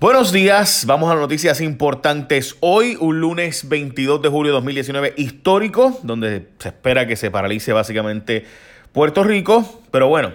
Buenos días, vamos a noticias importantes. Hoy, un lunes 22 de julio de 2019, histórico, donde se espera que se paralice básicamente Puerto Rico. Pero bueno,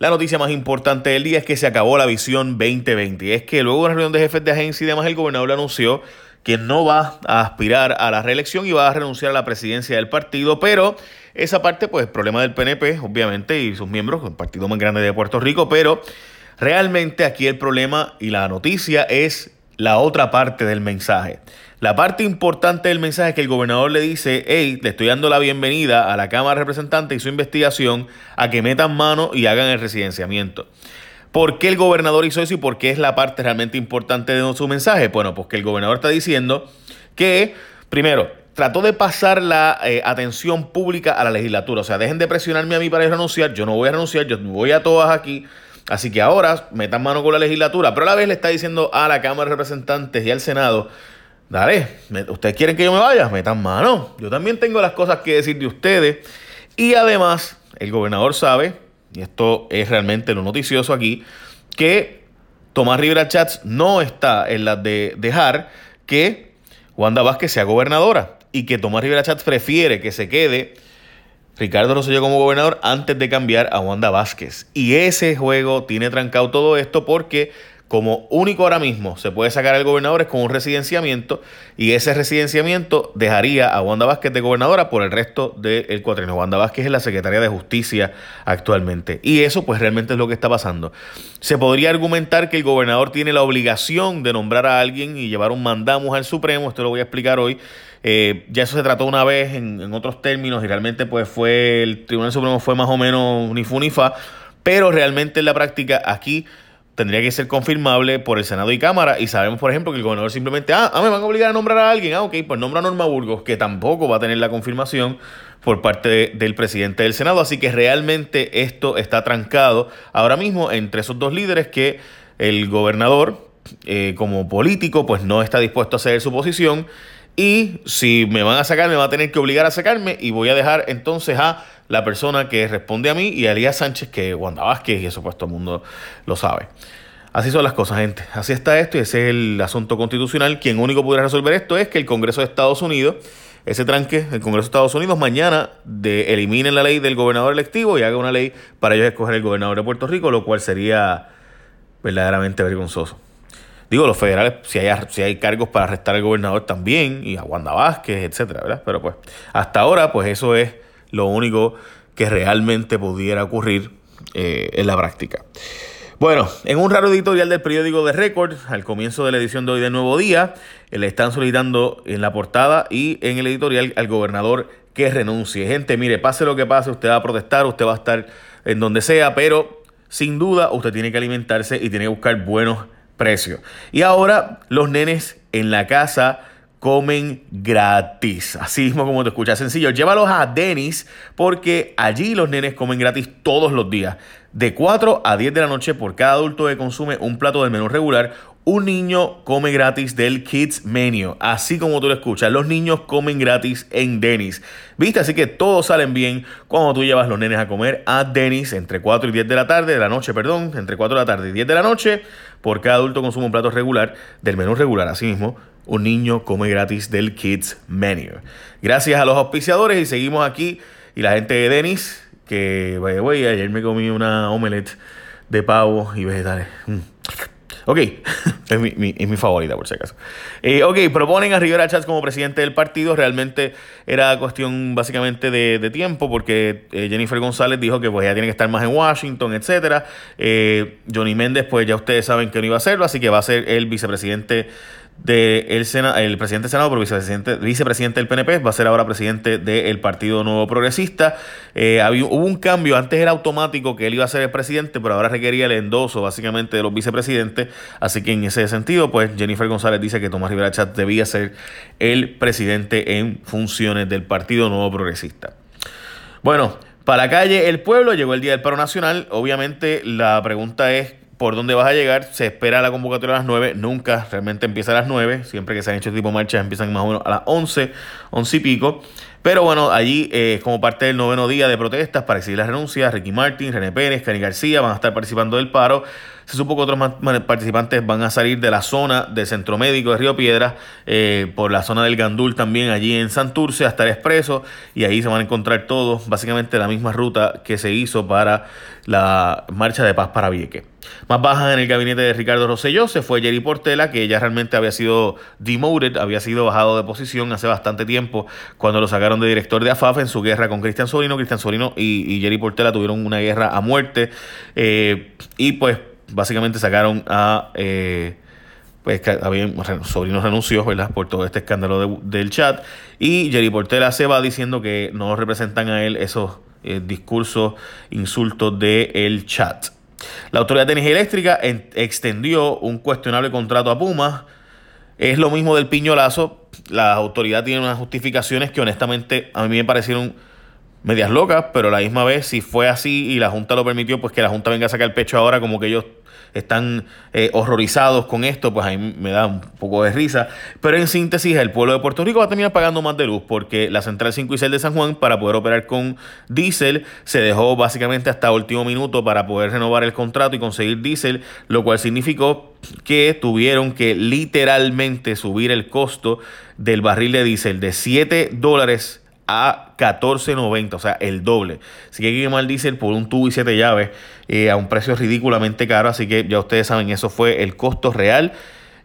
la noticia más importante del día es que se acabó la visión 2020. Es que luego de una reunión de jefes de agencia y demás, el gobernador anunció que no va a aspirar a la reelección y va a renunciar a la presidencia del partido, pero esa parte, pues, problema del PNP, obviamente, y sus miembros, el partido más grande de Puerto Rico, pero Realmente aquí el problema y la noticia es la otra parte del mensaje. La parte importante del mensaje es que el gobernador le dice, hey, le estoy dando la bienvenida a la Cámara de Representantes y su investigación a que metan mano y hagan el residenciamiento. ¿Por qué el gobernador hizo eso y por qué es la parte realmente importante de su mensaje? Bueno, pues que el gobernador está diciendo que, primero, trató de pasar la eh, atención pública a la legislatura. O sea, dejen de presionarme a mí para renunciar. Yo no voy a renunciar, yo voy a todas aquí Así que ahora metan mano con la legislatura, pero a la vez le está diciendo a la Cámara de Representantes y al Senado, dale, ustedes quieren que yo me vaya, metan mano. Yo también tengo las cosas que decir de ustedes. Y además, el gobernador sabe, y esto es realmente lo noticioso aquí, que Tomás Rivera Chats no está en la de dejar que Wanda Vázquez sea gobernadora y que Tomás Rivera Chats prefiere que se quede Ricardo Rosselló como gobernador antes de cambiar a Wanda Vázquez. Y ese juego tiene trancado todo esto porque como único ahora mismo se puede sacar al gobernador es con un residenciamiento y ese residenciamiento dejaría a Wanda Vázquez de gobernadora por el resto del cuatrienio. Wanda Vázquez es la secretaria de Justicia actualmente y eso pues realmente es lo que está pasando. Se podría argumentar que el gobernador tiene la obligación de nombrar a alguien y llevar un mandamos al Supremo, esto lo voy a explicar hoy. Eh, ya eso se trató una vez en, en, otros términos y realmente pues fue el Tribunal Supremo fue más o menos ni fu ni fa, pero realmente en la práctica aquí tendría que ser confirmable por el Senado y Cámara. Y sabemos, por ejemplo, que el gobernador simplemente, ah, ah, me van a obligar a nombrar a alguien. Ah, ok, pues nombra a Norma Burgos, que tampoco va a tener la confirmación por parte del presidente del Senado. Así que realmente esto está trancado ahora mismo entre esos dos líderes que el gobernador, eh, como político, pues no está dispuesto a ceder su posición. Y si me van a sacar, me va a tener que obligar a sacarme y voy a dejar entonces a la persona que responde a mí y a Elías Sánchez, que Wanda Vázquez, y eso pues todo el mundo lo sabe. Así son las cosas, gente. Así está esto y ese es el asunto constitucional. Quien único podrá resolver esto es que el Congreso de Estados Unidos, ese tranque, el Congreso de Estados Unidos, mañana eliminen la ley del gobernador electivo y haga una ley para ellos escoger el gobernador de Puerto Rico, lo cual sería verdaderamente vergonzoso. Digo, los federales, si hay, si hay cargos para arrestar al gobernador también, y a Wanda Vázquez, etcétera, ¿verdad? Pero pues, hasta ahora, pues eso es lo único que realmente pudiera ocurrir eh, en la práctica. Bueno, en un raro editorial del periódico de Record, al comienzo de la edición de hoy de Nuevo Día, eh, le están solicitando en la portada y en el editorial al gobernador que renuncie. Gente, mire, pase lo que pase, usted va a protestar, usted va a estar en donde sea, pero sin duda usted tiene que alimentarse y tiene que buscar buenos precios. Y ahora los nenes en la casa comen gratis. Así mismo como te escuchas, sencillo. Llévalos a Denis porque allí los nenes comen gratis todos los días. De 4 a 10 de la noche por cada adulto que consume un plato del menú regular, un niño come gratis del Kids Menu. Así como tú lo escuchas, los niños comen gratis en Denis. ¿Viste? Así que todos salen bien cuando tú llevas los nenes a comer a Denis entre 4 y 10 de la tarde, de la noche, perdón, entre 4 de la tarde y 10 de la noche. Por cada adulto consume un plato regular del menú regular. Así mismo, un niño come gratis del Kids Menu. Gracias a los auspiciadores y seguimos aquí. Y la gente de Denis, que, güey, ayer me comí una omelette de pavo y vegetales. Mm. Ok, es mi, favorita por si acaso. Eh, ok, proponen a Rivera Chats como presidente del partido. Realmente era cuestión básicamente de, tiempo porque eh, Jennifer González dijo que pues ya tiene que estar más en Washington, etc. Eh, Johnny Méndez, pues ya ustedes saben que no iba a hacerlo, así que va a ser el vicepresidente de el, el presidente del Senado, pero vicepresidente, vicepresidente del PNP, va a ser ahora presidente del Partido Nuevo Progresista. Eh, había, hubo un cambio, antes era automático que él iba a ser el presidente, pero ahora requería el endoso básicamente de los vicepresidentes. Así que en ese sentido, pues Jennifer González dice que Tomás Rivera Chat debía ser el presidente en funciones del Partido Nuevo Progresista. Bueno, para calle El Pueblo llegó el Día del Paro Nacional. Obviamente la pregunta es por dónde vas a llegar. Se espera la convocatoria a las 9, nunca realmente empieza a las 9. Siempre que se han hecho tipo marchas empiezan más o menos a las 11, 11 y pico. Pero bueno, allí, eh, como parte del noveno día de protestas para exigir la renuncia, Ricky Martin, René Pérez, Cani García van a estar participando del paro. Se supo que otros participantes van a salir de la zona del Centro Médico de Río Piedras, eh, por la zona del Gandul también, allí en Santurce, hasta el Expreso, y ahí se van a encontrar todos, básicamente la misma ruta que se hizo para la marcha de paz para Vieque. Más baja en el gabinete de Ricardo Rosselló se fue Jerry Portela, que ya realmente había sido demoted, había sido bajado de posición hace bastante tiempo cuando lo sacaron de director de AFAF en su guerra con Cristian Solino. Cristian Solino y, Jerry Portela tuvieron una guerra a muerte eh, y pues básicamente sacaron a... Eh, pues había, Sobrino renunció, ¿verdad? Por todo este escándalo del chat. Y Jerry Portela se va diciendo que no representan a él esos eh, discursos, insultos del chat. La Autoridad de Energía Eléctrica extendió un cuestionable contrato a Puma. Es lo mismo del piñolazo. La autoridad tiene unas justificaciones que honestamente a mí me parecieron medias locas, pero la misma vez si fue así y la Junta lo permitió, pues que la Junta venga a sacar el pecho ahora como que ellos están eh, horrorizados con esto, pues ahí me da un poco de risa. Pero en síntesis, el pueblo de Puerto Rico va a terminar pagando más de luz porque la central 5 y 6 de San Juan, para poder operar con diésel, se dejó básicamente hasta último minuto para poder renovar el contrato y conseguir diésel, lo cual significó que tuvieron que literalmente subir el costo del barril de diésel de 7 dólares a 14.90, o sea, el doble. Hay que quemar diésel por un tubo y siete llaves eh, a un precio ridículamente caro. Así que ya ustedes saben, eso fue el costo real.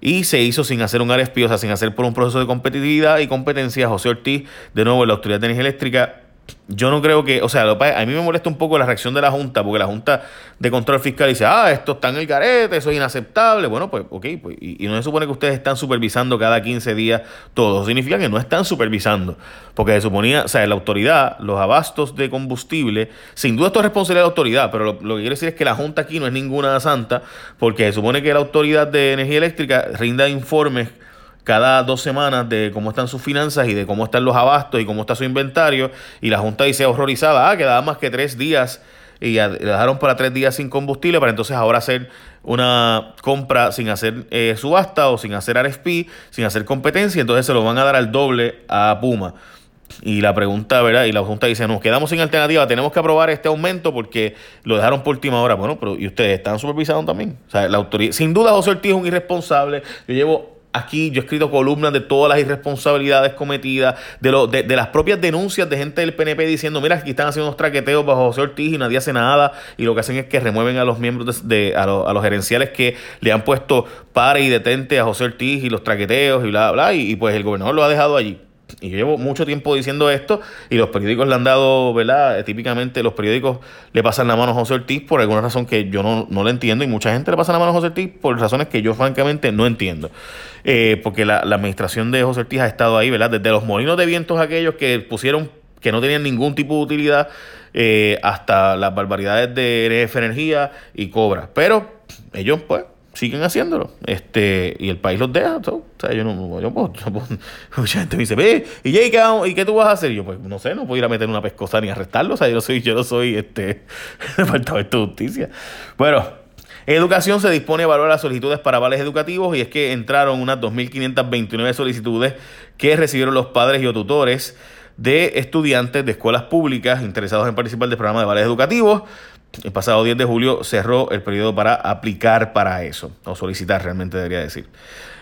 Y se hizo sin hacer un RFP, o sea, sin hacer por un proceso de competitividad y competencia. José Ortiz, de nuevo, la Autoridad de Energía Eléctrica, yo no creo que, o sea, a mí me molesta un poco la reacción de la Junta, porque la Junta de Control Fiscal dice, ah, esto está en el carete, eso es inaceptable. Bueno, pues, ok, pues, y, no se supone que ustedes están supervisando cada 15 días todo. significa que no están supervisando, porque se suponía, o sea, la autoridad, los abastos de combustible, sin duda esto es responsabilidad de la autoridad, pero lo, lo que quiero decir es que la Junta aquí no es ninguna santa, porque se supone que la autoridad de energía eléctrica rinda informes cada dos semanas de cómo están sus finanzas y de cómo están los abastos y cómo está su inventario. Y la Junta dice horrorizada, ah, quedaban más que tres días y le dejaron para tres días sin combustible para entonces ahora hacer una compra sin hacer eh, subasta o sin hacer RFP, sin hacer competencia, entonces se lo van a dar al doble a Puma. Y la pregunta, ¿verdad? Y la Junta dice, nos quedamos sin alternativa, tenemos que aprobar este aumento porque lo dejaron por última hora. Bueno, pero ¿y ustedes están supervisados también? O sea, la autoridad, sin duda José Ortiz es un irresponsable. Yo llevo Aquí yo he escrito columnas de todas las irresponsabilidades cometidas, de, lo, de, las propias denuncias de gente del PNP diciendo, mira, aquí están haciendo unos traqueteos bajo José Ortiz y nadie hace nada. Y lo que hacen es que remueven a los miembros, de, a, a, los gerenciales que le han puesto pare y detente a José Ortiz y los traqueteos y bla, bla. y pues el gobernador lo ha dejado allí. Y yo llevo mucho tiempo diciendo esto y los periódicos le han dado, ¿verdad? Típicamente los periódicos le pasan la mano a José Ortiz por alguna razón que yo no, no le entiendo y mucha gente le pasa la mano a José Ortiz por razones que yo francamente no entiendo. Eh, porque la, administración de José Ortiz ha estado ahí, ¿verdad? Desde los molinos de vientos aquellos que pusieron que no tenían ningún tipo de utilidad eh, hasta las barbaridades de NF Energía y Cobra. Pero ellos, pues, siguen haciéndolo. Este, y el país los deja. O sea, yo no, yo puedo, mucha gente me dice, ve, ¿y, ¿qué, ¿y qué tú vas a hacer? Yo, pues, no sé, no puedo ir a meter una pescosa ni arrestarlo. O sea, yo no soy, yo no soy este departamento de justicia. Bueno, educación se dispone a evaluar las solicitudes para vales educativos y es que entraron unas 2.529 solicitudes que recibieron los padres y o tutores de estudiantes de escuelas públicas interesados en participar del programa de vales educativos. El pasado 10 de julio cerró el periodo para aplicar para eso, o solicitar realmente debería decir.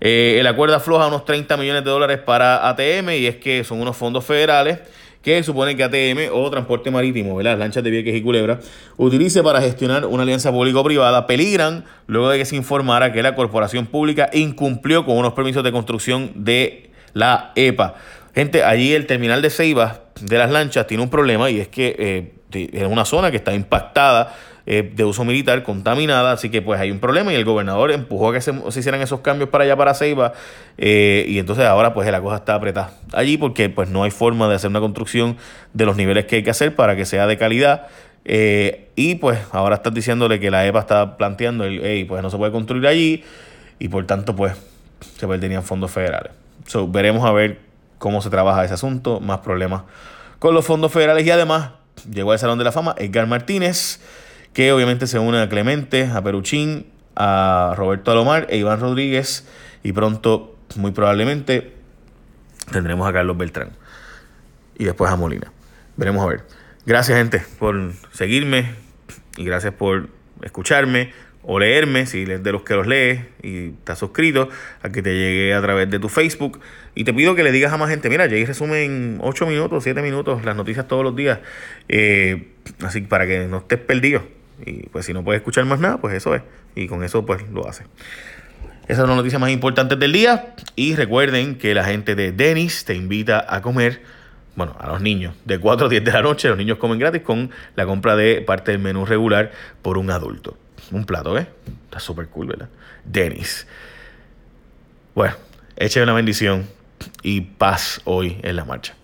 Eh, el acuerdo afloja unos 30 millones de dólares para ATM y es que son unos fondos federales que supone que ATM o Transporte Marítimo, ¿verdad? lanchas de Vieques y Culebra, utilice para gestionar una alianza público-privada, peligran luego de que se informara que la corporación pública incumplió con unos permisos de construcción de la EPA. Gente, allí el terminal de Ceiba de las lanchas tiene un problema y es que eh, es una zona que está impactada eh, de uso militar, contaminada, así que pues hay un problema y el gobernador empujó a que se, hicieran esos cambios para allá, para Ceiba, eh, y entonces ahora pues la cosa está apretada allí porque pues no hay forma de hacer una construcción de los niveles que hay que hacer para que sea de calidad. Eh, y pues ahora estás diciéndole que la EPA está planteando, el, hey, pues no se puede construir allí y por tanto pues se perderían fondos federales. Veremos a ver cómo se trabaja ese asunto, más problemas con los fondos federales y además llegó al Salón de la Fama Edgar Martínez, que obviamente se une a Clemente, a Peruchín a Roberto Alomar e Iván Rodríguez y pronto, muy probablemente, tendremos a Carlos Beltrán y después a Molina. Veremos a ver. Gracias gente por seguirme y gracias por escucharme o leerme, si eres de los que los lees y estás suscrito, a que te llegue a través de tu Facebook. Y te pido que le digas a más gente, mira, Jay resume en 8 minutos, 7 minutos las noticias todos los días. Eh, así para que no estés perdido. Y pues si no puedes escuchar más nada, pues eso es. Y con eso pues lo hace. Esas son las noticias más importantes del día. Y recuerden que la gente de Denis te invita a comer, bueno, a los niños, de 4 a 10 de la noche. Los niños comen gratis con la compra de parte del menú regular por un adulto un plato, ¿eh? Está súper cool, ¿verdad? Denis. Bueno, eche una bendición y paz hoy en la marcha.